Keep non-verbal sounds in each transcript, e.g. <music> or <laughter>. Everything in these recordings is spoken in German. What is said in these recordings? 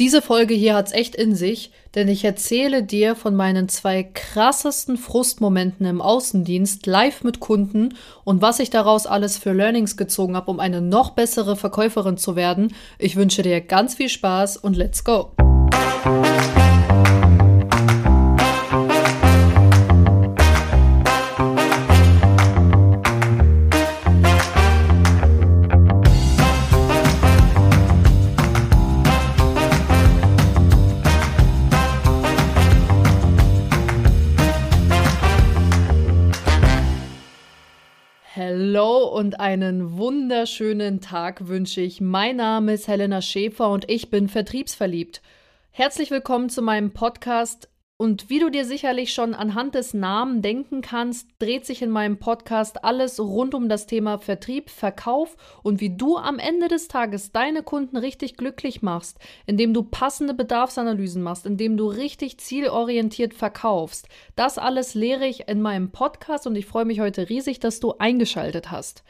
Diese Folge hier hat's echt in sich, denn ich erzähle dir von meinen zwei krassesten Frustmomenten im Außendienst live mit Kunden und was ich daraus alles für Learnings gezogen habe, um eine noch bessere Verkäuferin zu werden. Ich wünsche dir ganz viel Spaß und let's go. Und einen wunderschönen Tag wünsche ich. Mein Name ist Helena Schäfer und ich bin vertriebsverliebt. Herzlich willkommen zu meinem Podcast und wie du dir sicherlich schon anhand des Namen denken kannst, dreht sich in meinem Podcast alles rund um das Thema Vertrieb, Verkauf und wie du am Ende des Tages deine Kunden richtig glücklich machst, indem du passende Bedarfsanalysen machst, indem du richtig zielorientiert verkaufst. Das alles lehre ich in meinem Podcast und ich freue mich heute riesig, dass du eingeschaltet hast.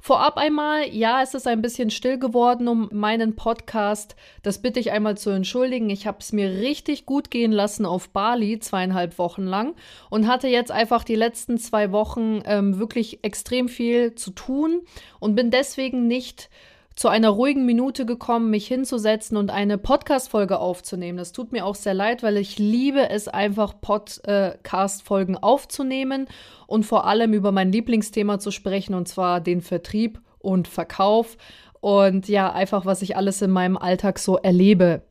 Vorab einmal, ja, es ist ein bisschen still geworden um meinen Podcast. Das bitte ich einmal zu entschuldigen. Ich habe es mir richtig gut gehen lassen auf Bali, zweieinhalb Wochen lang, und hatte jetzt einfach die letzten zwei Wochen ähm, wirklich extrem viel zu tun und bin deswegen nicht zu einer ruhigen Minute gekommen, mich hinzusetzen und eine Podcast-Folge aufzunehmen. Das tut mir auch sehr leid, weil ich liebe es einfach, Podcast-Folgen aufzunehmen und vor allem über mein Lieblingsthema zu sprechen, und zwar den Vertrieb und Verkauf und ja, einfach, was ich alles in meinem Alltag so erlebe.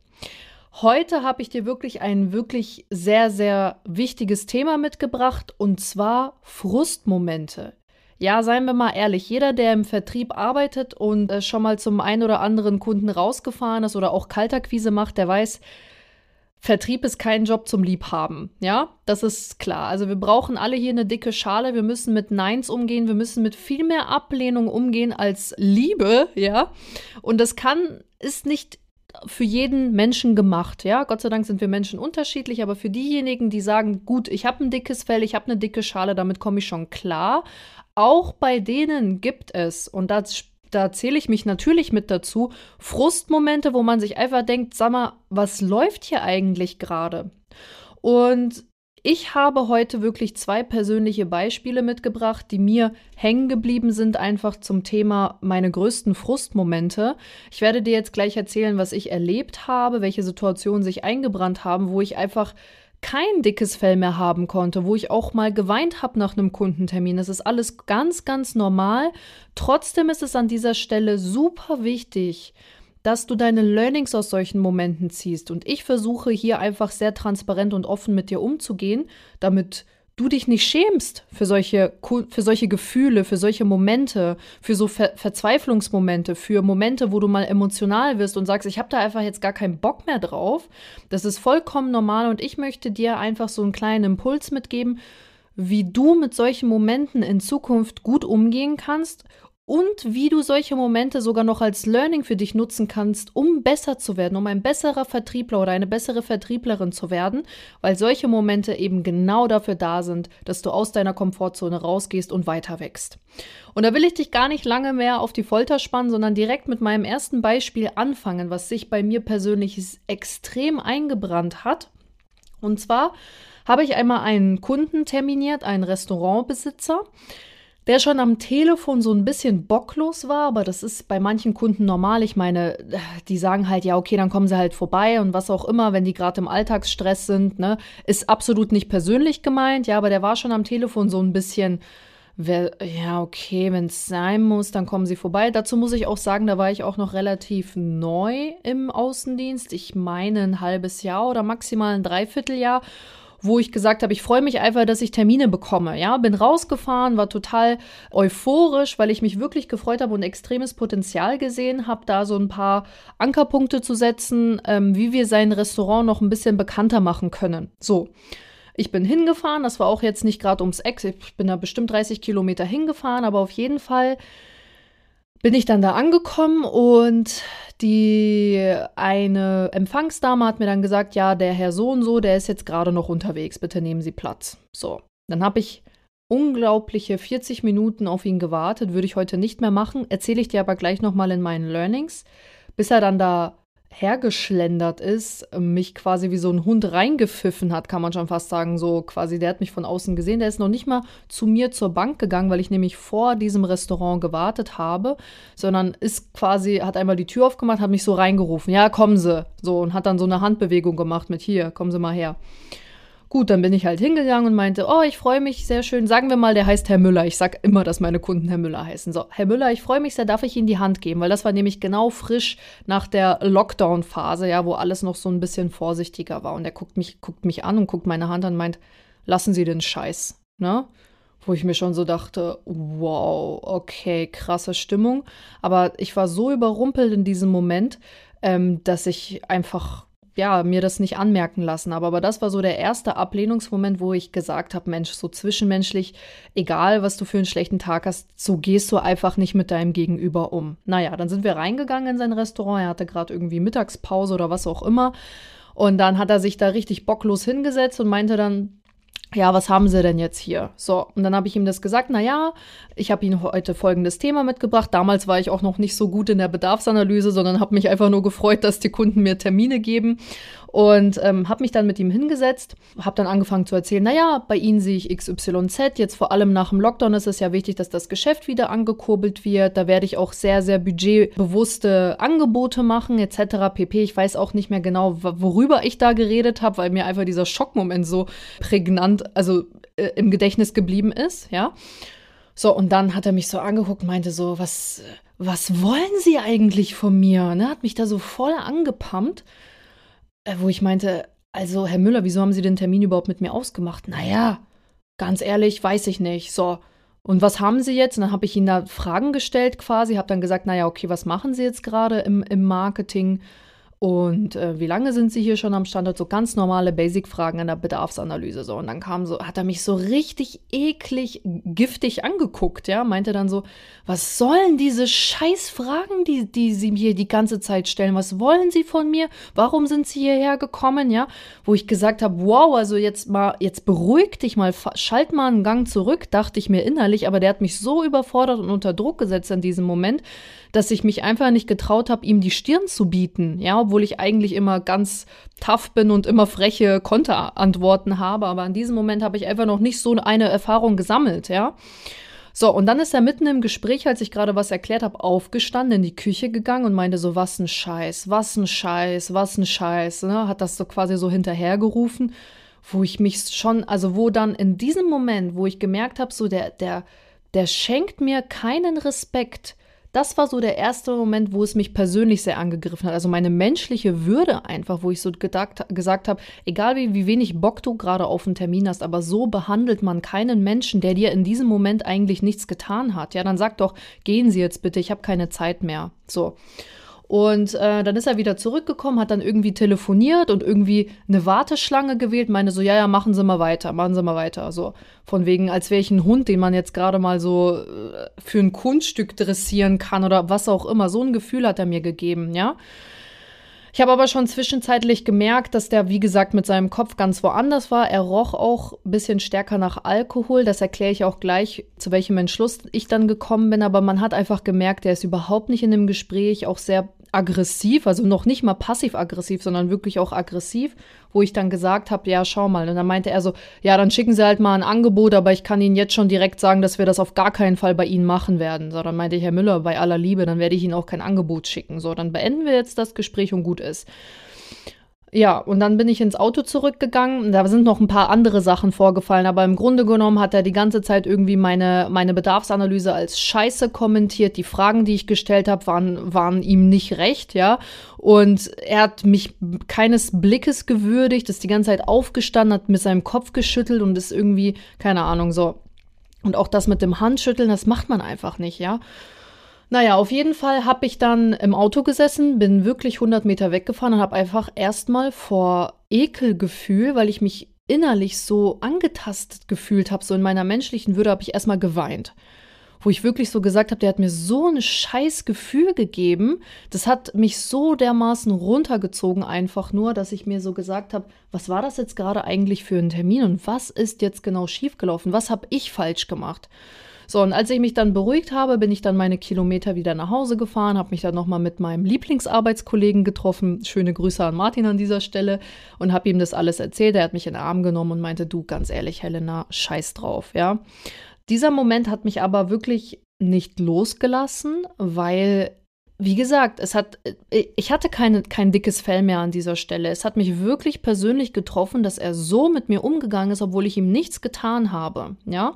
Heute habe ich dir wirklich ein wirklich sehr, sehr wichtiges Thema mitgebracht und zwar Frustmomente. Ja, seien wir mal ehrlich, jeder, der im Vertrieb arbeitet und äh, schon mal zum einen oder anderen Kunden rausgefahren ist oder auch Kalterquise macht, der weiß, Vertrieb ist kein Job zum Liebhaben. Ja, das ist klar. Also wir brauchen alle hier eine dicke Schale. Wir müssen mit Neins umgehen. Wir müssen mit viel mehr Ablehnung umgehen als Liebe. Ja, und das kann, ist nicht für jeden Menschen gemacht. Ja, Gott sei Dank sind wir Menschen unterschiedlich, aber für diejenigen, die sagen, gut, ich habe ein dickes Fell, ich habe eine dicke Schale, damit komme ich schon klar. Auch bei denen gibt es, und das da zähle ich mich natürlich mit dazu, Frustmomente, wo man sich einfach denkt, sag mal, was läuft hier eigentlich gerade? Und ich habe heute wirklich zwei persönliche Beispiele mitgebracht, die mir hängen geblieben sind, einfach zum Thema meine größten Frustmomente. Ich werde dir jetzt gleich erzählen, was ich erlebt habe, welche Situationen sich eingebrannt haben, wo ich einfach kein dickes Fell mehr haben konnte, wo ich auch mal geweint habe nach einem Kundentermin. Das ist alles ganz, ganz normal. Trotzdem ist es an dieser Stelle super wichtig, dass du deine Learnings aus solchen Momenten ziehst. Und ich versuche hier einfach sehr transparent und offen mit dir umzugehen, damit du dich nicht schämst für solche, für solche Gefühle, für solche Momente, für so Ver Verzweiflungsmomente, für Momente, wo du mal emotional wirst und sagst, ich habe da einfach jetzt gar keinen Bock mehr drauf. Das ist vollkommen normal und ich möchte dir einfach so einen kleinen Impuls mitgeben, wie du mit solchen Momenten in Zukunft gut umgehen kannst und wie du solche Momente sogar noch als Learning für dich nutzen kannst, um besser zu werden, um ein besserer Vertriebler oder eine bessere Vertrieblerin zu werden, weil solche Momente eben genau dafür da sind, dass du aus deiner Komfortzone rausgehst und weiter wächst. Und da will ich dich gar nicht lange mehr auf die Folter spannen, sondern direkt mit meinem ersten Beispiel anfangen, was sich bei mir persönlich extrem eingebrannt hat. Und zwar habe ich einmal einen Kunden terminiert, einen Restaurantbesitzer, der schon am Telefon so ein bisschen bocklos war, aber das ist bei manchen Kunden normal. Ich meine, die sagen halt, ja, okay, dann kommen sie halt vorbei und was auch immer, wenn die gerade im Alltagsstress sind, ne, ist absolut nicht persönlich gemeint, ja, aber der war schon am Telefon so ein bisschen, ja, okay, wenn es sein muss, dann kommen sie vorbei. Dazu muss ich auch sagen, da war ich auch noch relativ neu im Außendienst. Ich meine ein halbes Jahr oder maximal ein Dreivierteljahr wo ich gesagt habe, ich freue mich einfach, dass ich Termine bekomme. Ja, bin rausgefahren, war total euphorisch, weil ich mich wirklich gefreut habe und extremes Potenzial gesehen habe, da so ein paar Ankerpunkte zu setzen, ähm, wie wir sein Restaurant noch ein bisschen bekannter machen können. So. Ich bin hingefahren, das war auch jetzt nicht gerade ums Eck, ich bin da bestimmt 30 Kilometer hingefahren, aber auf jeden Fall bin ich dann da angekommen und die eine Empfangsdame hat mir dann gesagt, ja, der Herr so und so, der ist jetzt gerade noch unterwegs, bitte nehmen Sie Platz. So, dann habe ich unglaubliche 40 Minuten auf ihn gewartet, würde ich heute nicht mehr machen, erzähle ich dir aber gleich nochmal in meinen Learnings, bis er dann da hergeschlendert ist, mich quasi wie so ein Hund reingepfiffen hat, kann man schon fast sagen. So quasi, der hat mich von außen gesehen. Der ist noch nicht mal zu mir zur Bank gegangen, weil ich nämlich vor diesem Restaurant gewartet habe, sondern ist quasi, hat einmal die Tür aufgemacht, hat mich so reingerufen. Ja, kommen Sie. So und hat dann so eine Handbewegung gemacht mit hier, kommen Sie mal her. Gut, dann bin ich halt hingegangen und meinte, oh, ich freue mich sehr schön. Sagen wir mal, der heißt Herr Müller. Ich sag immer, dass meine Kunden Herr Müller heißen. So, Herr Müller, ich freue mich sehr, darf ich Ihnen die Hand geben? Weil das war nämlich genau frisch nach der Lockdown-Phase, ja, wo alles noch so ein bisschen vorsichtiger war. Und er guckt mich, guckt mich an und guckt meine Hand an und meint, lassen Sie den Scheiß, ne? Wo ich mir schon so dachte, wow, okay, krasse Stimmung. Aber ich war so überrumpelt in diesem Moment, ähm, dass ich einfach ja, mir das nicht anmerken lassen habe. Aber das war so der erste Ablehnungsmoment, wo ich gesagt habe, Mensch, so zwischenmenschlich, egal was du für einen schlechten Tag hast, so gehst du einfach nicht mit deinem Gegenüber um. Naja, dann sind wir reingegangen in sein Restaurant. Er hatte gerade irgendwie Mittagspause oder was auch immer. Und dann hat er sich da richtig bocklos hingesetzt und meinte dann, ja, was haben Sie denn jetzt hier? So, und dann habe ich ihm das gesagt, na ja, ich habe Ihnen heute folgendes Thema mitgebracht. Damals war ich auch noch nicht so gut in der Bedarfsanalyse, sondern habe mich einfach nur gefreut, dass die Kunden mir Termine geben und ähm, habe mich dann mit ihm hingesetzt, habe dann angefangen zu erzählen, naja, bei Ihnen sehe ich XYZ, jetzt vor allem nach dem Lockdown ist es ja wichtig, dass das Geschäft wieder angekurbelt wird, da werde ich auch sehr, sehr budgetbewusste Angebote machen etc. pp. Ich weiß auch nicht mehr genau, worüber ich da geredet habe, weil mir einfach dieser Schockmoment so prägnant, also äh, im Gedächtnis geblieben ist, ja. So, und dann hat er mich so angeguckt, meinte so, was, was wollen Sie eigentlich von mir? Ne? Hat mich da so voll angepumpt. Äh, wo ich meinte, also Herr Müller, wieso haben Sie den Termin überhaupt mit mir ausgemacht? Naja, ganz ehrlich, weiß ich nicht. So. Und was haben Sie jetzt? Und dann habe ich Ihnen da Fragen gestellt quasi, habe dann gesagt, naja, okay, was machen Sie jetzt gerade im, im Marketing? Und äh, wie lange sind Sie hier schon am Standort? So ganz normale Basic-Fragen in der Bedarfsanalyse. So. Und dann kam so, hat er mich so richtig eklig, giftig angeguckt, ja, meinte dann so, was sollen diese Scheißfragen, die, die Sie mir die ganze Zeit stellen? Was wollen Sie von mir? Warum sind Sie hierher gekommen, ja? Wo ich gesagt habe, wow, also jetzt mal, jetzt beruhig dich mal, schalt mal einen Gang zurück, dachte ich mir innerlich, aber der hat mich so überfordert und unter Druck gesetzt in diesem Moment, dass ich mich einfach nicht getraut habe, ihm die Stirn zu bieten, ja, obwohl ich eigentlich immer ganz tough bin und immer freche Konterantworten habe, aber in diesem Moment habe ich einfach noch nicht so eine Erfahrung gesammelt, ja. So, und dann ist er mitten im Gespräch, als ich gerade was erklärt habe, aufgestanden, in die Küche gegangen und meinte so, was ein Scheiß, was ein Scheiß, was ein Scheiß, ne? Hat das so quasi so hinterhergerufen, wo ich mich schon, also wo dann in diesem Moment, wo ich gemerkt habe, so der, der, der schenkt mir keinen Respekt das war so der erste Moment, wo es mich persönlich sehr angegriffen hat. Also meine menschliche Würde einfach, wo ich so gedacht, gesagt habe, egal wie, wie wenig Bock du gerade auf einen Termin hast, aber so behandelt man keinen Menschen, der dir in diesem Moment eigentlich nichts getan hat. Ja, dann sag doch, gehen Sie jetzt bitte, ich habe keine Zeit mehr. So. Und äh, dann ist er wieder zurückgekommen, hat dann irgendwie telefoniert und irgendwie eine Warteschlange gewählt, meine so, ja, ja, machen Sie mal weiter, machen Sie mal weiter. So von wegen, als wäre ich ein Hund, den man jetzt gerade mal so äh, für ein Kunststück dressieren kann oder was auch immer. So ein Gefühl hat er mir gegeben, ja. Ich habe aber schon zwischenzeitlich gemerkt, dass der, wie gesagt, mit seinem Kopf ganz woanders war. Er roch auch ein bisschen stärker nach Alkohol. Das erkläre ich auch gleich, zu welchem Entschluss ich dann gekommen bin. Aber man hat einfach gemerkt, er ist überhaupt nicht in dem Gespräch, auch sehr aggressiv, also noch nicht mal passiv-aggressiv, sondern wirklich auch aggressiv, wo ich dann gesagt habe, ja, schau mal. Und dann meinte er so, ja, dann schicken Sie halt mal ein Angebot, aber ich kann Ihnen jetzt schon direkt sagen, dass wir das auf gar keinen Fall bei Ihnen machen werden. So, dann meinte ich, Herr Müller, bei aller Liebe, dann werde ich Ihnen auch kein Angebot schicken. So, dann beenden wir jetzt das Gespräch und gut ist. Ja, und dann bin ich ins Auto zurückgegangen. Da sind noch ein paar andere Sachen vorgefallen, aber im Grunde genommen hat er die ganze Zeit irgendwie meine, meine Bedarfsanalyse als Scheiße kommentiert. Die Fragen, die ich gestellt habe, waren, waren ihm nicht recht, ja. Und er hat mich keines Blickes gewürdigt, ist die ganze Zeit aufgestanden, hat mit seinem Kopf geschüttelt und ist irgendwie, keine Ahnung, so. Und auch das mit dem Handschütteln, das macht man einfach nicht, ja. Naja, auf jeden Fall habe ich dann im Auto gesessen, bin wirklich 100 Meter weggefahren und habe einfach erstmal vor Ekelgefühl, weil ich mich innerlich so angetastet gefühlt habe, so in meiner menschlichen Würde, habe ich erstmal geweint. Wo ich wirklich so gesagt habe, der hat mir so ein scheiß Gefühl gegeben. Das hat mich so dermaßen runtergezogen, einfach nur, dass ich mir so gesagt habe, was war das jetzt gerade eigentlich für ein Termin und was ist jetzt genau schiefgelaufen? Was habe ich falsch gemacht? So, und als ich mich dann beruhigt habe, bin ich dann meine Kilometer wieder nach Hause gefahren, habe mich dann nochmal mit meinem Lieblingsarbeitskollegen getroffen. Schöne Grüße an Martin an dieser Stelle und habe ihm das alles erzählt. Er hat mich in den Arm genommen und meinte, du, ganz ehrlich, Helena, scheiß drauf, ja. Dieser Moment hat mich aber wirklich nicht losgelassen, weil wie gesagt, es hat, äh, ich hatte keine, kein dickes Fell mehr an dieser Stelle. Es hat mich wirklich persönlich getroffen, dass er so mit mir umgegangen ist, obwohl ich ihm nichts getan habe. Ja.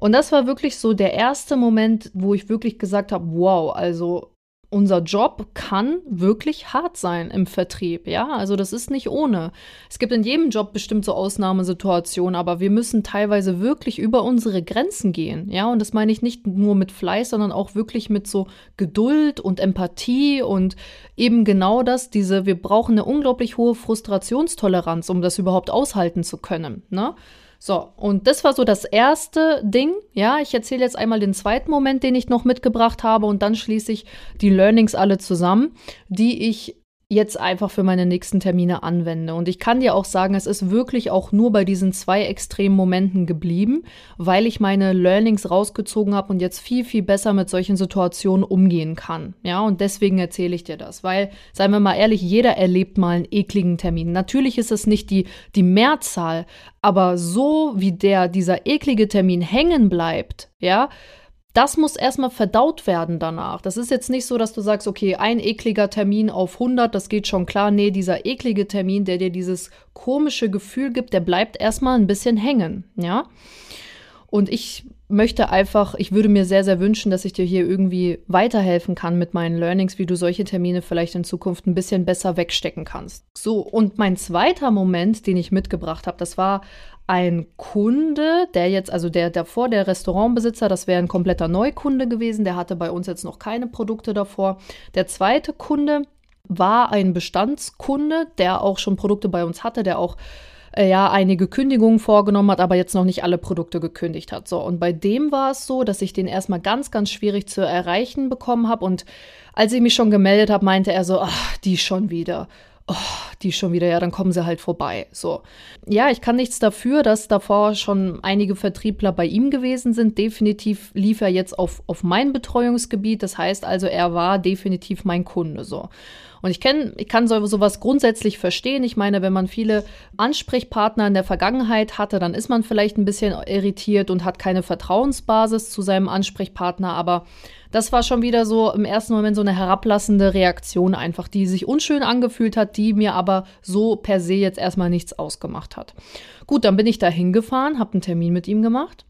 Und das war wirklich so der erste Moment, wo ich wirklich gesagt habe, wow, also unser Job kann wirklich hart sein im Vertrieb, ja. Also das ist nicht ohne. Es gibt in jedem Job bestimmt so Ausnahmesituationen, aber wir müssen teilweise wirklich über unsere Grenzen gehen, ja. Und das meine ich nicht nur mit Fleiß, sondern auch wirklich mit so Geduld und Empathie und eben genau das, diese, wir brauchen eine unglaublich hohe Frustrationstoleranz, um das überhaupt aushalten zu können, ne? So, und das war so das erste Ding. Ja, ich erzähle jetzt einmal den zweiten Moment, den ich noch mitgebracht habe und dann schließe ich die Learnings alle zusammen, die ich jetzt einfach für meine nächsten Termine anwende. Und ich kann dir auch sagen, es ist wirklich auch nur bei diesen zwei extremen Momenten geblieben, weil ich meine Learnings rausgezogen habe und jetzt viel, viel besser mit solchen Situationen umgehen kann. Ja, und deswegen erzähle ich dir das, weil, seien wir mal ehrlich, jeder erlebt mal einen ekligen Termin. Natürlich ist es nicht die, die Mehrzahl, aber so wie der, dieser eklige Termin hängen bleibt, ja, das muss erstmal verdaut werden danach. Das ist jetzt nicht so, dass du sagst, okay, ein ekliger Termin auf 100, das geht schon klar. Nee, dieser eklige Termin, der dir dieses komische Gefühl gibt, der bleibt erstmal ein bisschen hängen, ja? Und ich möchte einfach, ich würde mir sehr, sehr wünschen, dass ich dir hier irgendwie weiterhelfen kann mit meinen Learnings, wie du solche Termine vielleicht in Zukunft ein bisschen besser wegstecken kannst. So, und mein zweiter Moment, den ich mitgebracht habe, das war ein Kunde, der jetzt, also der davor, der Restaurantbesitzer, das wäre ein kompletter Neukunde gewesen, der hatte bei uns jetzt noch keine Produkte davor. Der zweite Kunde war ein Bestandskunde, der auch schon Produkte bei uns hatte, der auch äh, ja einige Kündigungen vorgenommen hat, aber jetzt noch nicht alle Produkte gekündigt hat. So, und bei dem war es so, dass ich den erstmal ganz, ganz schwierig zu erreichen bekommen habe. Und als ich mich schon gemeldet habe, meinte er so, ach, die schon wieder oh, die schon wieder, ja, dann kommen sie halt vorbei. So. Ja, ich kann nichts dafür, dass davor schon einige Vertriebler bei ihm gewesen sind. Definitiv lief er jetzt auf, auf mein Betreuungsgebiet. Das heißt also, er war definitiv mein Kunde. So. Und ich kenne, ich kann so, sowas grundsätzlich verstehen. Ich meine, wenn man viele Ansprechpartner in der Vergangenheit hatte, dann ist man vielleicht ein bisschen irritiert und hat keine Vertrauensbasis zu seinem Ansprechpartner. Aber das war schon wieder so im ersten Moment so eine herablassende Reaktion einfach, die sich unschön angefühlt hat, die mir aber so per se jetzt erstmal nichts ausgemacht hat. Gut, dann bin ich da hingefahren, habe einen Termin mit ihm gemacht.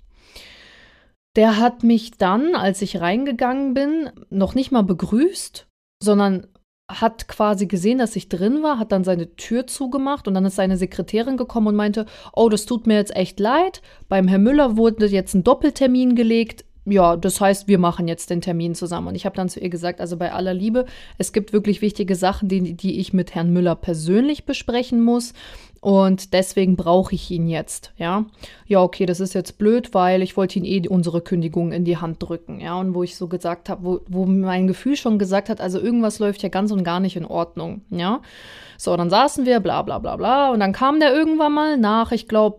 Der hat mich dann, als ich reingegangen bin, noch nicht mal begrüßt, sondern hat quasi gesehen, dass ich drin war, hat dann seine Tür zugemacht und dann ist seine Sekretärin gekommen und meinte, oh, das tut mir jetzt echt leid. Beim Herrn Müller wurde jetzt ein Doppeltermin gelegt ja, das heißt, wir machen jetzt den Termin zusammen. Und ich habe dann zu ihr gesagt, also bei aller Liebe, es gibt wirklich wichtige Sachen, die, die ich mit Herrn Müller persönlich besprechen muss. Und deswegen brauche ich ihn jetzt, ja. Ja, okay, das ist jetzt blöd, weil ich wollte ihn eh unsere Kündigung in die Hand drücken, ja. Und wo ich so gesagt habe, wo, wo mein Gefühl schon gesagt hat, also irgendwas läuft ja ganz und gar nicht in Ordnung, ja. So, dann saßen wir, bla bla bla bla. Und dann kam der irgendwann mal nach, ich glaube,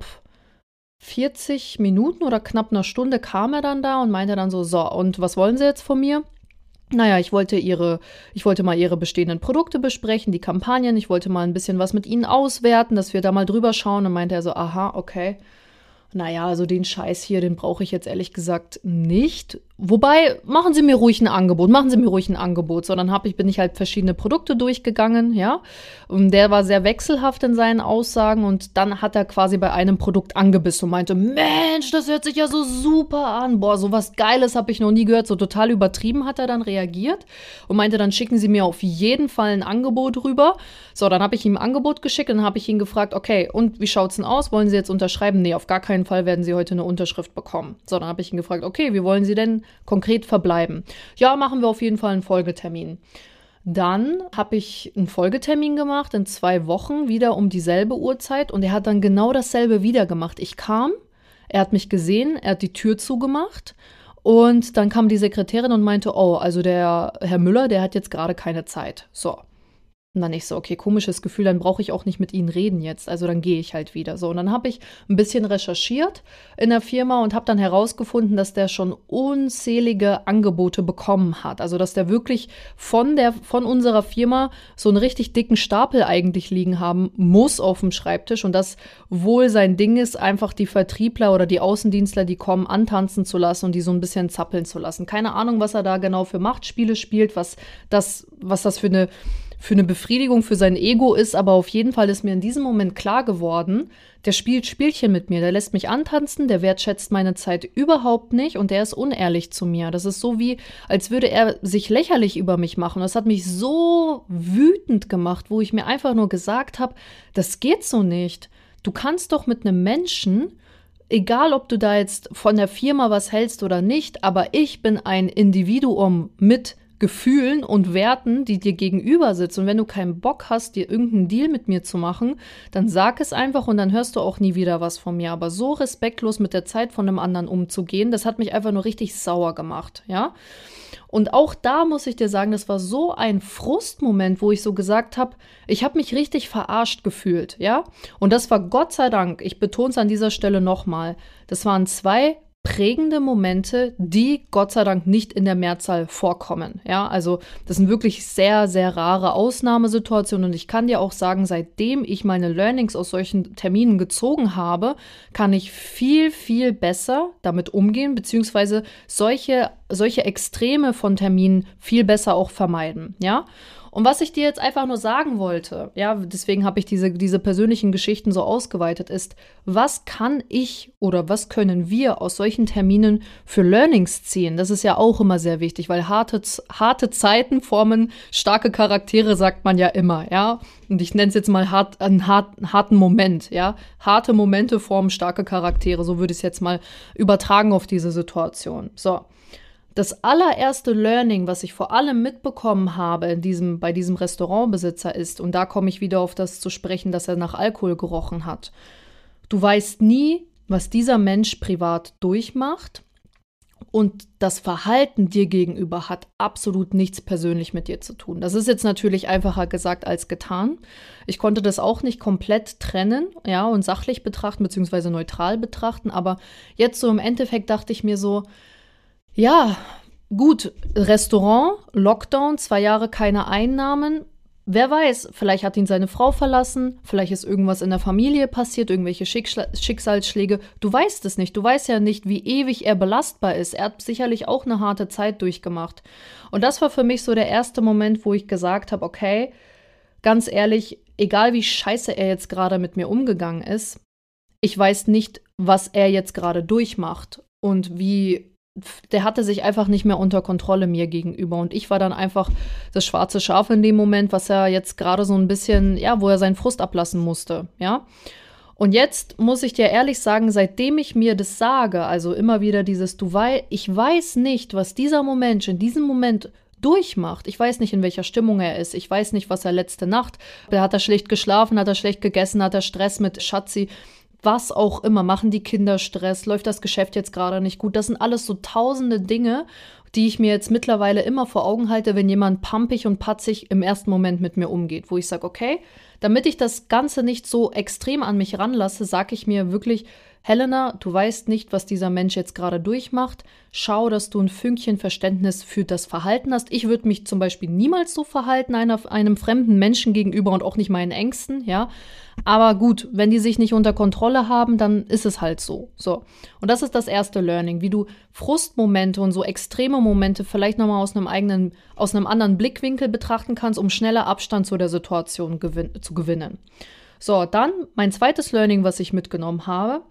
40 Minuten oder knapp einer Stunde kam er dann da und meinte dann so, so, und was wollen Sie jetzt von mir? Naja, ich wollte ihre, ich wollte mal ihre bestehenden Produkte besprechen, die Kampagnen, ich wollte mal ein bisschen was mit ihnen auswerten, dass wir da mal drüber schauen. Und meinte er so, aha, okay. Naja, also den Scheiß hier, den brauche ich jetzt ehrlich gesagt nicht. Wobei, machen Sie mir ruhig ein Angebot, machen Sie mir ruhig ein Angebot. So, dann hab ich, bin ich halt verschiedene Produkte durchgegangen, ja. Und der war sehr wechselhaft in seinen Aussagen und dann hat er quasi bei einem Produkt angebissen und meinte, Mensch, das hört sich ja so super an. Boah, sowas Geiles habe ich noch nie gehört. So total übertrieben hat er dann reagiert und meinte, dann schicken Sie mir auf jeden Fall ein Angebot rüber. So, dann habe ich ihm ein Angebot geschickt und dann habe ich ihn gefragt, okay, und wie schaut's denn aus? Wollen Sie jetzt unterschreiben? Nee, auf gar keinen Fall werden Sie heute eine Unterschrift bekommen. So, dann habe ich ihn gefragt, okay, wie wollen Sie denn konkret verbleiben. Ja, machen wir auf jeden Fall einen Folgetermin. Dann habe ich einen Folgetermin gemacht in zwei Wochen wieder um dieselbe Uhrzeit und er hat dann genau dasselbe wieder gemacht. Ich kam, er hat mich gesehen, er hat die Tür zugemacht und dann kam die Sekretärin und meinte, oh, also der Herr Müller, der hat jetzt gerade keine Zeit. So. Und dann ich so, okay, komisches Gefühl, dann brauche ich auch nicht mit ihnen reden jetzt. Also dann gehe ich halt wieder. So, und dann habe ich ein bisschen recherchiert in der Firma und habe dann herausgefunden, dass der schon unzählige Angebote bekommen hat. Also dass der wirklich von der von unserer Firma so einen richtig dicken Stapel eigentlich liegen haben muss auf dem Schreibtisch und das wohl sein Ding ist, einfach die Vertriebler oder die Außendienstler, die kommen, antanzen zu lassen und die so ein bisschen zappeln zu lassen. Keine Ahnung, was er da genau für Machtspiele spielt, was das was das für eine für eine Befriedigung für sein Ego ist, aber auf jeden Fall ist mir in diesem Moment klar geworden, der spielt Spielchen mit mir, der lässt mich antanzen, der wertschätzt meine Zeit überhaupt nicht und der ist unehrlich zu mir. Das ist so wie, als würde er sich lächerlich über mich machen. Das hat mich so wütend gemacht, wo ich mir einfach nur gesagt habe, das geht so nicht. Du kannst doch mit einem Menschen, egal ob du da jetzt von der Firma was hältst oder nicht, aber ich bin ein Individuum mit Gefühlen und Werten, die dir gegenüber sitzen. Und wenn du keinen Bock hast, dir irgendeinen Deal mit mir zu machen, dann sag es einfach und dann hörst du auch nie wieder was von mir. Aber so respektlos mit der Zeit von einem anderen umzugehen, das hat mich einfach nur richtig sauer gemacht, ja. Und auch da muss ich dir sagen, das war so ein Frustmoment, wo ich so gesagt habe, ich habe mich richtig verarscht gefühlt, ja. Und das war Gott sei Dank, ich betone es an dieser Stelle nochmal, das waren zwei prägende Momente, die Gott sei Dank nicht in der Mehrzahl vorkommen. Ja, also das sind wirklich sehr, sehr rare Ausnahmesituationen und ich kann dir auch sagen, seitdem ich meine Learnings aus solchen Terminen gezogen habe, kann ich viel, viel besser damit umgehen, beziehungsweise solche, solche Extreme von Terminen viel besser auch vermeiden. Ja, und was ich dir jetzt einfach nur sagen wollte, ja, deswegen habe ich diese, diese persönlichen Geschichten so ausgeweitet, ist, was kann ich oder was können wir aus solchen Terminen für Learnings ziehen? Das ist ja auch immer sehr wichtig, weil harte, harte Zeiten formen starke Charaktere, sagt man ja immer, ja. Und ich nenne es jetzt mal hart, einen, hart, harten Moment, ja. Harte Momente formen starke Charaktere, so würde ich es jetzt mal übertragen auf diese Situation. So. Das allererste Learning, was ich vor allem mitbekommen habe in diesem, bei diesem Restaurantbesitzer ist, und da komme ich wieder auf das zu sprechen, dass er nach Alkohol gerochen hat. Du weißt nie, was dieser Mensch privat durchmacht. Und das Verhalten dir gegenüber hat absolut nichts persönlich mit dir zu tun. Das ist jetzt natürlich einfacher gesagt als getan. Ich konnte das auch nicht komplett trennen, ja, und sachlich betrachten, beziehungsweise neutral betrachten. Aber jetzt so im Endeffekt dachte ich mir so, ja, gut, Restaurant, Lockdown, zwei Jahre keine Einnahmen. Wer weiß, vielleicht hat ihn seine Frau verlassen, vielleicht ist irgendwas in der Familie passiert, irgendwelche Schicksalsschläge. Du weißt es nicht. Du weißt ja nicht, wie ewig er belastbar ist. Er hat sicherlich auch eine harte Zeit durchgemacht. Und das war für mich so der erste Moment, wo ich gesagt habe, okay, ganz ehrlich, egal wie scheiße er jetzt gerade mit mir umgegangen ist, ich weiß nicht, was er jetzt gerade durchmacht und wie der hatte sich einfach nicht mehr unter Kontrolle mir gegenüber. Und ich war dann einfach das schwarze Schaf in dem Moment, was er jetzt gerade so ein bisschen, ja, wo er seinen Frust ablassen musste, ja. Und jetzt muss ich dir ehrlich sagen, seitdem ich mir das sage, also immer wieder dieses, du weißt, ich weiß nicht, was dieser Mensch in diesem Moment durchmacht. Ich weiß nicht, in welcher Stimmung er ist. Ich weiß nicht, was er letzte Nacht, hat er schlecht geschlafen, hat er schlecht gegessen, hat er Stress mit Schatzi was auch immer, machen die Kinder Stress, läuft das Geschäft jetzt gerade nicht gut. Das sind alles so tausende Dinge, die ich mir jetzt mittlerweile immer vor Augen halte, wenn jemand pampig und patzig im ersten Moment mit mir umgeht, wo ich sage, okay, damit ich das Ganze nicht so extrem an mich ranlasse, sage ich mir wirklich, Helena, du weißt nicht, was dieser Mensch jetzt gerade durchmacht. Schau, dass du ein Fünkchen Verständnis für das Verhalten hast. Ich würde mich zum Beispiel niemals so verhalten einer, einem fremden Menschen gegenüber und auch nicht meinen Ängsten, ja. Aber gut, wenn die sich nicht unter Kontrolle haben, dann ist es halt so. So. Und das ist das erste Learning, wie du Frustmomente und so extreme Momente vielleicht nochmal aus einem eigenen, aus einem anderen Blickwinkel betrachten kannst, um schneller Abstand zu der Situation gewin zu gewinnen. So, dann mein zweites Learning, was ich mitgenommen habe.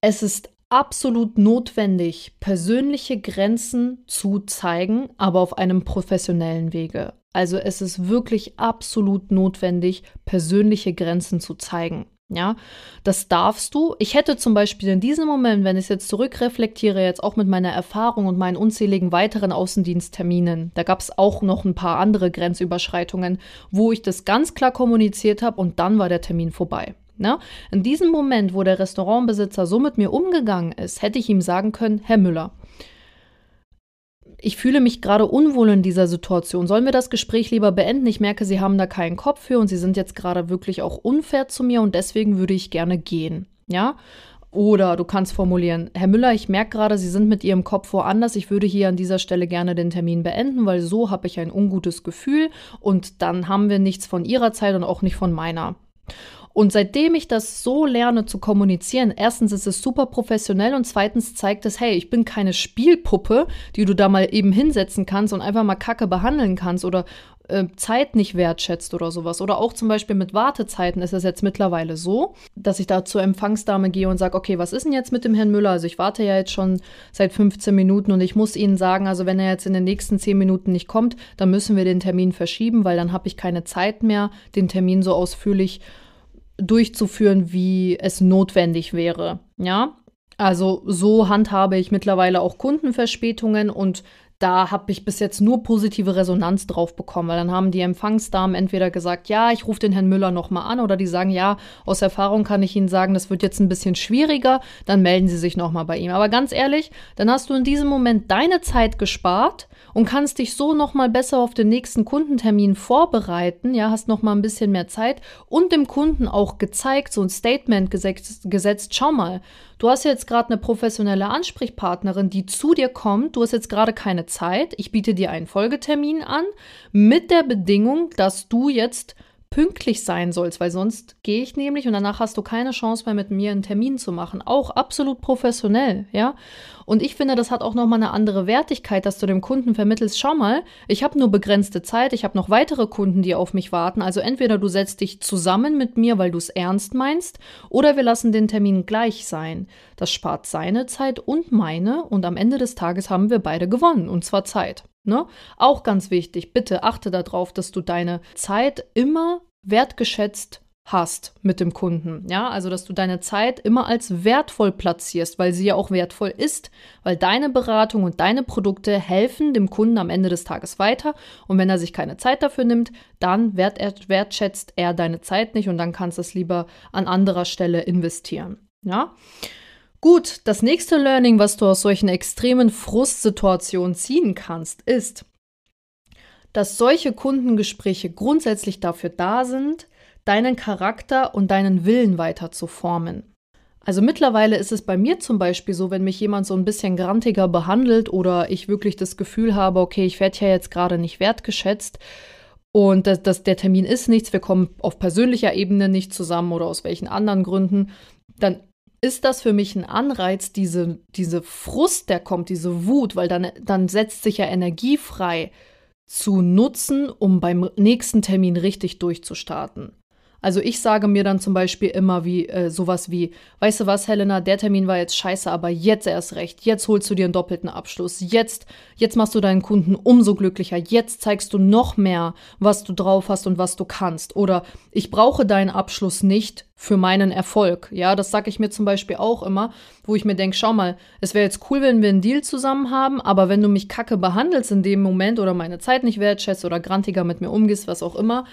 Es ist absolut notwendig, persönliche Grenzen zu zeigen, aber auf einem professionellen Wege. Also es ist wirklich absolut notwendig, persönliche Grenzen zu zeigen. Ja, das darfst du. Ich hätte zum Beispiel in diesem Moment, wenn ich es jetzt zurückreflektiere, jetzt auch mit meiner Erfahrung und meinen unzähligen weiteren Außendienstterminen, da gab es auch noch ein paar andere Grenzüberschreitungen, wo ich das ganz klar kommuniziert habe und dann war der Termin vorbei. Ja? In diesem Moment, wo der Restaurantbesitzer so mit mir umgegangen ist, hätte ich ihm sagen können, Herr Müller, ich fühle mich gerade unwohl in dieser Situation. Sollen wir das Gespräch lieber beenden? Ich merke, Sie haben da keinen Kopf für und Sie sind jetzt gerade wirklich auch unfair zu mir und deswegen würde ich gerne gehen. Ja? Oder du kannst formulieren, Herr Müller, ich merke gerade, Sie sind mit Ihrem Kopf woanders. Ich würde hier an dieser Stelle gerne den Termin beenden, weil so habe ich ein ungutes Gefühl und dann haben wir nichts von Ihrer Zeit und auch nicht von meiner. Und seitdem ich das so lerne zu kommunizieren, erstens ist es super professionell und zweitens zeigt es, hey, ich bin keine Spielpuppe, die du da mal eben hinsetzen kannst und einfach mal Kacke behandeln kannst oder äh, Zeit nicht wertschätzt oder sowas. Oder auch zum Beispiel mit Wartezeiten ist es jetzt mittlerweile so, dass ich da zur Empfangsdame gehe und sage, okay, was ist denn jetzt mit dem Herrn Müller? Also ich warte ja jetzt schon seit 15 Minuten und ich muss Ihnen sagen, also wenn er jetzt in den nächsten 10 Minuten nicht kommt, dann müssen wir den Termin verschieben, weil dann habe ich keine Zeit mehr, den Termin so ausführlich durchzuführen, wie es notwendig wäre. Ja, also so handhabe ich mittlerweile auch Kundenverspätungen und da habe ich bis jetzt nur positive Resonanz drauf bekommen, weil dann haben die Empfangsdamen entweder gesagt, ja, ich rufe den Herrn Müller nochmal an oder die sagen, ja, aus Erfahrung kann ich Ihnen sagen, das wird jetzt ein bisschen schwieriger, dann melden Sie sich nochmal bei ihm. Aber ganz ehrlich, dann hast du in diesem Moment deine Zeit gespart und kannst dich so nochmal besser auf den nächsten Kundentermin vorbereiten, ja, hast nochmal ein bisschen mehr Zeit und dem Kunden auch gezeigt, so ein Statement gesetzt, gesetzt schau mal, Du hast jetzt gerade eine professionelle Ansprechpartnerin, die zu dir kommt. Du hast jetzt gerade keine Zeit. Ich biete dir einen Folgetermin an mit der Bedingung, dass du jetzt pünktlich sein sollst, weil sonst gehe ich nämlich und danach hast du keine Chance mehr mit mir einen Termin zu machen. Auch absolut professionell, ja. Und ich finde, das hat auch nochmal eine andere Wertigkeit, dass du dem Kunden vermittelst, schau mal, ich habe nur begrenzte Zeit, ich habe noch weitere Kunden, die auf mich warten. Also entweder du setzt dich zusammen mit mir, weil du es ernst meinst, oder wir lassen den Termin gleich sein. Das spart seine Zeit und meine und am Ende des Tages haben wir beide gewonnen, und zwar Zeit. Ne? Auch ganz wichtig, bitte achte darauf, dass du deine Zeit immer wertgeschätzt hast mit dem Kunden. Ja, also dass du deine Zeit immer als wertvoll platzierst, weil sie ja auch wertvoll ist, weil deine Beratung und deine Produkte helfen dem Kunden am Ende des Tages weiter. Und wenn er sich keine Zeit dafür nimmt, dann wert er, wertschätzt er deine Zeit nicht und dann kannst du es lieber an anderer Stelle investieren. Ja. Gut, das nächste Learning, was du aus solchen extremen Frustsituationen ziehen kannst, ist, dass solche Kundengespräche grundsätzlich dafür da sind, deinen Charakter und deinen Willen weiter zu formen. Also mittlerweile ist es bei mir zum Beispiel so, wenn mich jemand so ein bisschen grantiger behandelt oder ich wirklich das Gefühl habe, okay, ich werde ja jetzt gerade nicht wertgeschätzt und das, das, der Termin ist nichts, wir kommen auf persönlicher Ebene nicht zusammen oder aus welchen anderen Gründen, dann ist das für mich ein Anreiz, diese, diese Frust, der kommt, diese Wut, weil dann, dann setzt sich ja Energie frei zu nutzen, um beim nächsten Termin richtig durchzustarten. Also ich sage mir dann zum Beispiel immer wie äh, sowas wie, weißt du was, Helena, der Termin war jetzt scheiße, aber jetzt erst recht. Jetzt holst du dir einen doppelten Abschluss. Jetzt, jetzt machst du deinen Kunden umso glücklicher. Jetzt zeigst du noch mehr, was du drauf hast und was du kannst. Oder ich brauche deinen Abschluss nicht für meinen Erfolg. Ja, das sage ich mir zum Beispiel auch immer, wo ich mir denke, schau mal, es wäre jetzt cool, wenn wir einen Deal zusammen haben, aber wenn du mich kacke behandelst in dem Moment oder meine Zeit nicht wertschätzt oder grantiger mit mir umgehst, was auch immer,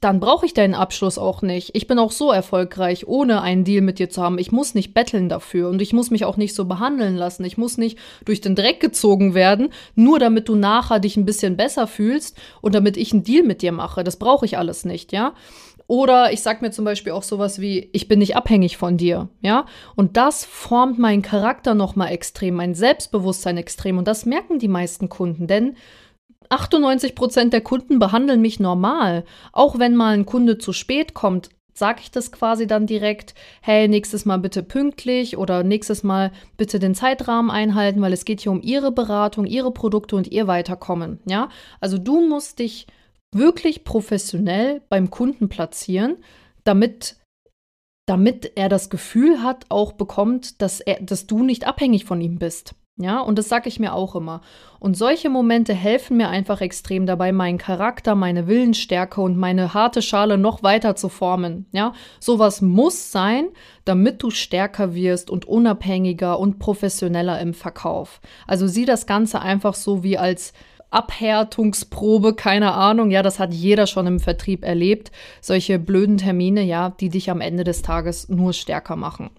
dann brauche ich deinen Abschluss auch nicht. Ich bin auch so erfolgreich, ohne einen Deal mit dir zu haben. Ich muss nicht betteln dafür und ich muss mich auch nicht so behandeln lassen. Ich muss nicht durch den Dreck gezogen werden, nur damit du nachher dich ein bisschen besser fühlst und damit ich einen Deal mit dir mache. Das brauche ich alles nicht, ja? Oder ich sag mir zum Beispiel auch sowas wie, ich bin nicht abhängig von dir, ja? Und das formt meinen Charakter nochmal extrem, mein Selbstbewusstsein extrem. Und das merken die meisten Kunden, denn 98 Prozent der Kunden behandeln mich normal. Auch wenn mal ein Kunde zu spät kommt, sage ich das quasi dann direkt, hey, nächstes Mal bitte pünktlich oder nächstes Mal bitte den Zeitrahmen einhalten, weil es geht hier um Ihre Beratung, Ihre Produkte und Ihr Weiterkommen. Ja, also du musst dich wirklich professionell beim Kunden platzieren, damit damit er das Gefühl hat, auch bekommt, dass er, dass du nicht abhängig von ihm bist. Ja, und das sage ich mir auch immer. Und solche Momente helfen mir einfach extrem dabei, meinen Charakter, meine Willensstärke und meine harte Schale noch weiter zu formen. Ja, sowas muss sein, damit du stärker wirst und unabhängiger und professioneller im Verkauf. Also sieh das Ganze einfach so wie als Abhärtungsprobe, keine Ahnung. Ja, das hat jeder schon im Vertrieb erlebt. Solche blöden Termine, ja, die dich am Ende des Tages nur stärker machen.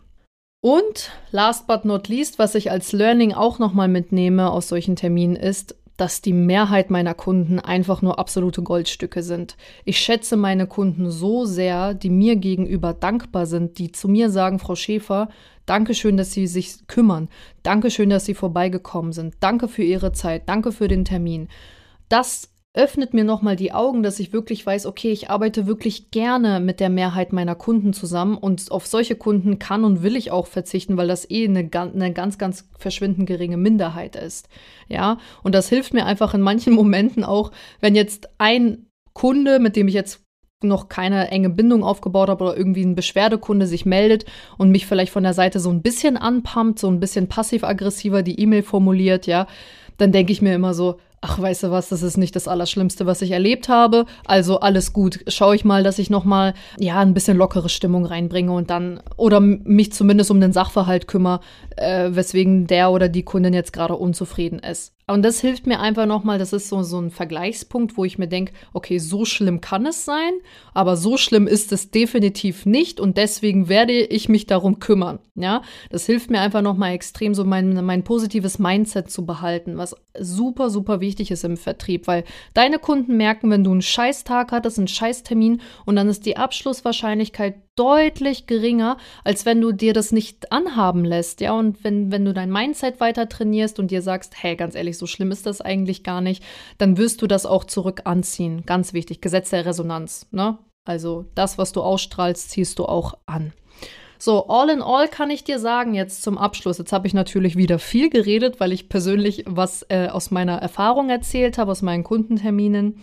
Und last but not least, was ich als Learning auch nochmal mitnehme aus solchen Terminen ist, dass die Mehrheit meiner Kunden einfach nur absolute Goldstücke sind. Ich schätze meine Kunden so sehr, die mir gegenüber dankbar sind, die zu mir sagen, Frau Schäfer, danke schön, dass Sie sich kümmern. Danke schön, dass Sie vorbeigekommen sind. Danke für Ihre Zeit. Danke für den Termin. Das öffnet mir nochmal die Augen, dass ich wirklich weiß, okay, ich arbeite wirklich gerne mit der Mehrheit meiner Kunden zusammen und auf solche Kunden kann und will ich auch verzichten, weil das eh eine, eine ganz, ganz verschwindend geringe Minderheit ist. Ja, und das hilft mir einfach in manchen <laughs> Momenten auch, wenn jetzt ein Kunde, mit dem ich jetzt noch keine enge Bindung aufgebaut habe oder irgendwie ein Beschwerdekunde sich meldet und mich vielleicht von der Seite so ein bisschen anpumpt, so ein bisschen passiv-aggressiver die E-Mail formuliert, ja, dann denke ich mir immer so, ach, weißt du was, das ist nicht das Allerschlimmste, was ich erlebt habe. Also alles gut. Schaue ich mal, dass ich nochmal, ja, ein bisschen lockere Stimmung reinbringe und dann, oder mich zumindest um den Sachverhalt kümmere, äh, weswegen der oder die Kundin jetzt gerade unzufrieden ist. Und das hilft mir einfach nochmal, das ist so, so ein Vergleichspunkt, wo ich mir denke, okay, so schlimm kann es sein, aber so schlimm ist es definitiv nicht und deswegen werde ich mich darum kümmern. Ja, das hilft mir einfach nochmal extrem, so mein, mein positives Mindset zu behalten, was super, super wichtig ist im Vertrieb, weil deine Kunden merken, wenn du einen Scheißtag hattest, einen Scheißtermin und dann ist die Abschlusswahrscheinlichkeit deutlich geringer, als wenn du dir das nicht anhaben lässt, ja, und wenn, wenn du dein Mindset weiter trainierst und dir sagst, hey, ganz ehrlich, so schlimm ist das eigentlich gar nicht, dann wirst du das auch zurück anziehen. Ganz wichtig, Gesetz der Resonanz, ne? Also das, was du ausstrahlst, ziehst du auch an. So, all in all kann ich dir sagen, jetzt zum Abschluss, jetzt habe ich natürlich wieder viel geredet, weil ich persönlich was äh, aus meiner Erfahrung erzählt habe, aus meinen Kundenterminen.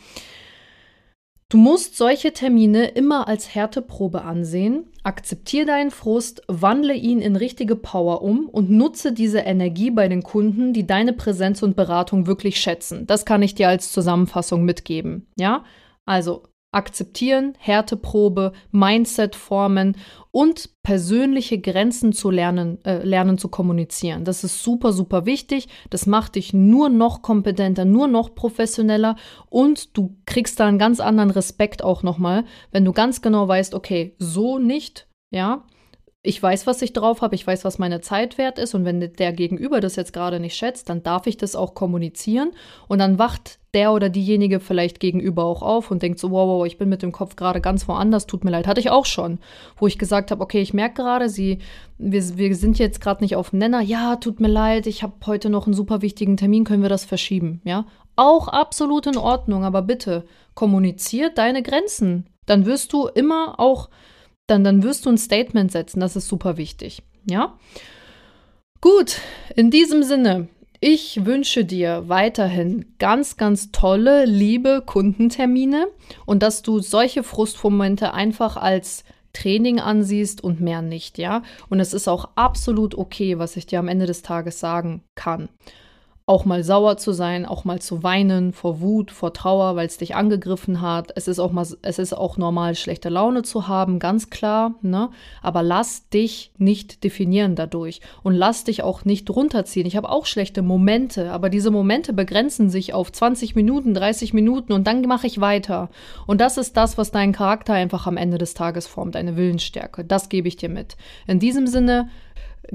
Du musst solche Termine immer als Härteprobe ansehen. Akzeptiere deinen Frust, wandle ihn in richtige Power um und nutze diese Energie bei den Kunden, die deine Präsenz und Beratung wirklich schätzen. Das kann ich dir als Zusammenfassung mitgeben. Ja? Also akzeptieren, Härteprobe, Mindset formen und persönliche Grenzen zu lernen, äh, lernen zu kommunizieren. Das ist super, super wichtig. Das macht dich nur noch kompetenter, nur noch professioneller und du kriegst da einen ganz anderen Respekt auch nochmal, wenn du ganz genau weißt, okay, so nicht, ja, ich weiß, was ich drauf habe, ich weiß, was meine Zeit wert ist und wenn der Gegenüber das jetzt gerade nicht schätzt, dann darf ich das auch kommunizieren und dann wacht der oder diejenige vielleicht gegenüber auch auf und denkt so, wow, wow, ich bin mit dem Kopf gerade ganz woanders, tut mir leid. Hatte ich auch schon, wo ich gesagt habe, okay, ich merke gerade, sie, wir, wir sind jetzt gerade nicht auf dem Nenner. Ja, tut mir leid, ich habe heute noch einen super wichtigen Termin, können wir das verschieben, ja? Auch absolut in Ordnung, aber bitte kommuniziert deine Grenzen. Dann wirst du immer auch dann, dann wirst du ein Statement setzen. Das ist super wichtig. Ja? Gut, in diesem Sinne, ich wünsche dir weiterhin ganz, ganz tolle, liebe Kundentermine und dass du solche Frustmomente einfach als Training ansiehst und mehr nicht, ja? Und es ist auch absolut okay, was ich dir am Ende des Tages sagen kann auch mal sauer zu sein, auch mal zu weinen vor Wut, vor Trauer, weil es dich angegriffen hat. Es ist auch mal, es ist auch normal, schlechte Laune zu haben, ganz klar, ne? Aber lass dich nicht definieren dadurch und lass dich auch nicht runterziehen. Ich habe auch schlechte Momente, aber diese Momente begrenzen sich auf 20 Minuten, 30 Minuten und dann mache ich weiter. Und das ist das, was deinen Charakter einfach am Ende des Tages formt, deine Willensstärke. Das gebe ich dir mit. In diesem Sinne,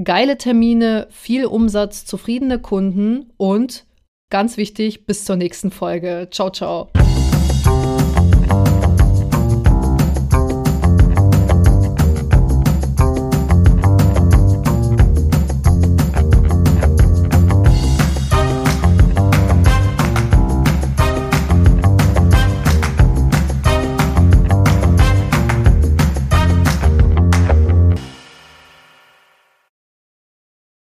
geile Termine, viel Umsatz, zufriedene Kunden und ganz wichtig, bis zur nächsten Folge. Ciao, ciao.